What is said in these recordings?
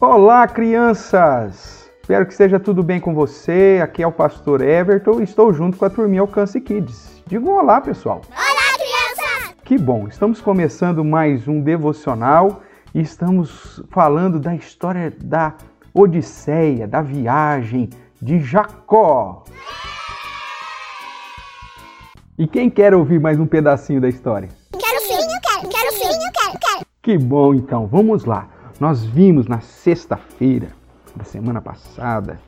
Olá, crianças! Espero que esteja tudo bem com você. Aqui é o pastor Everton e estou junto com a turminha Alcance Kids. Diga um olá, pessoal. Olá, crianças! Que bom! Estamos começando mais um devocional e estamos falando da história da Odisseia, da viagem de Jacó. E quem quer ouvir mais um pedacinho da história? Quero sim, eu quero, quero sim, eu quero, quero. Que bom, então, vamos lá. Nós vimos na sexta-feira da semana passada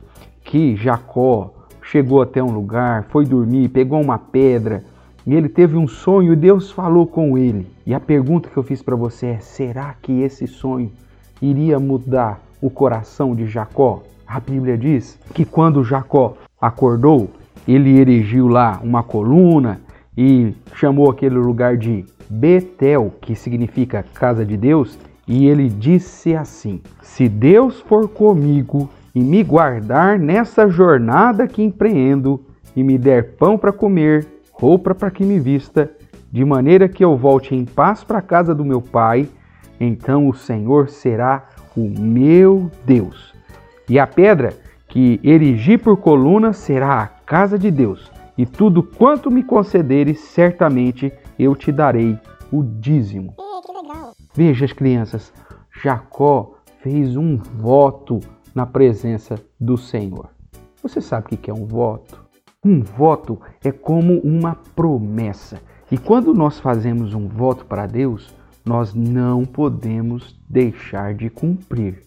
que Jacó chegou até um lugar, foi dormir, pegou uma pedra e ele teve um sonho e Deus falou com ele. E a pergunta que eu fiz para você é: será que esse sonho iria mudar o coração de Jacó? A Bíblia diz que quando Jacó acordou, ele erigiu lá uma coluna e chamou aquele lugar de Betel, que significa casa de Deus, e ele disse assim: Se Deus for comigo e me guardar nessa jornada que empreendo, e me der pão para comer, roupa para que me vista, de maneira que eu volte em paz para a casa do meu pai, então o Senhor será o meu Deus. E a pedra que erigi por coluna será a casa de Deus, e tudo quanto me concederes, certamente eu te darei o dízimo. Veja as crianças, Jacó fez um voto na presença do Senhor. Você sabe o que é um voto? Um voto é como uma promessa. E quando nós fazemos um voto para Deus, nós não podemos deixar de cumprir.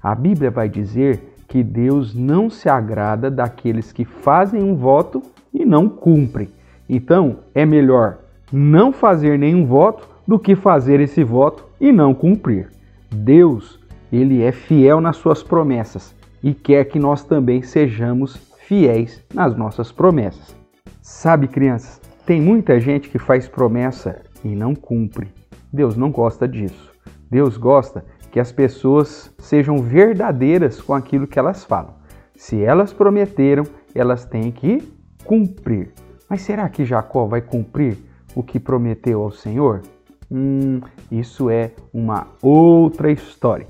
A Bíblia vai dizer que Deus não se agrada daqueles que fazem um voto e não cumprem. Então, é melhor não fazer nenhum voto do que fazer esse voto e não cumprir. Deus, ele é fiel nas suas promessas e quer que nós também sejamos fiéis nas nossas promessas. Sabe, crianças, tem muita gente que faz promessa e não cumpre. Deus não gosta disso. Deus gosta que as pessoas sejam verdadeiras com aquilo que elas falam. Se elas prometeram, elas têm que cumprir. Mas será que Jacó vai cumprir o que prometeu ao Senhor? Hum, isso é uma outra história.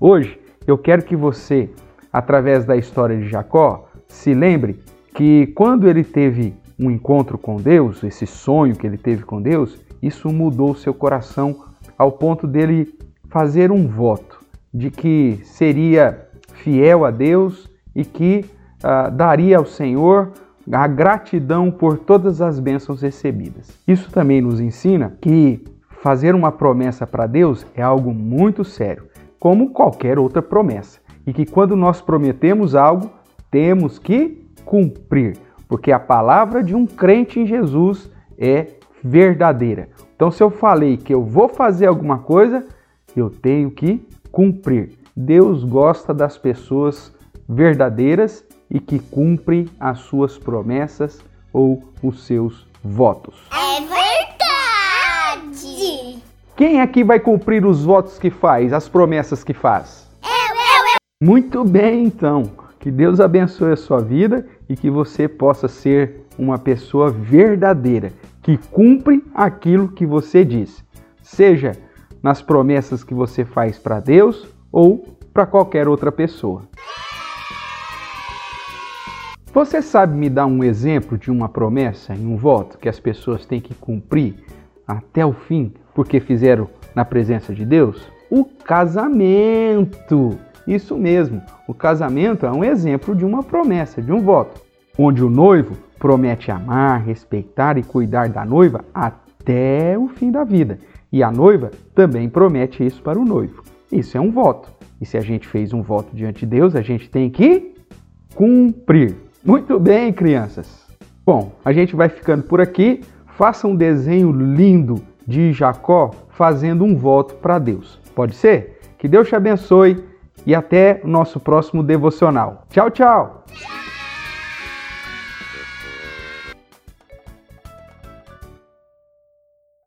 Hoje eu quero que você, através da história de Jacó, se lembre que quando ele teve um encontro com Deus, esse sonho que ele teve com Deus, isso mudou seu coração ao ponto dele fazer um voto de que seria fiel a Deus e que uh, daria ao Senhor a gratidão por todas as bênçãos recebidas. Isso também nos ensina que fazer uma promessa para Deus é algo muito sério, como qualquer outra promessa, e que quando nós prometemos algo, temos que cumprir, porque a palavra de um crente em Jesus é verdadeira. Então, se eu falei que eu vou fazer alguma coisa, eu tenho que cumprir. Deus gosta das pessoas verdadeiras e que cumprem as suas promessas ou os seus votos. É verdade. Quem aqui vai cumprir os votos que faz, as promessas que faz? Eu, eu, eu. Muito bem, então. Que Deus abençoe a sua vida e que você possa ser uma pessoa verdadeira, que cumpre aquilo que você diz. Seja nas promessas que você faz para Deus ou para qualquer outra pessoa. Você sabe me dar um exemplo de uma promessa e um voto que as pessoas têm que cumprir até o fim porque fizeram na presença de Deus? O casamento. Isso mesmo, o casamento é um exemplo de uma promessa, de um voto, onde o noivo promete amar, respeitar e cuidar da noiva até o fim da vida. E a noiva também promete isso para o noivo. Isso é um voto. E se a gente fez um voto diante de Deus, a gente tem que cumprir. Muito bem, crianças. Bom, a gente vai ficando por aqui. Faça um desenho lindo de Jacó fazendo um voto para Deus. Pode ser? Que Deus te abençoe e até o nosso próximo devocional. Tchau, tchau!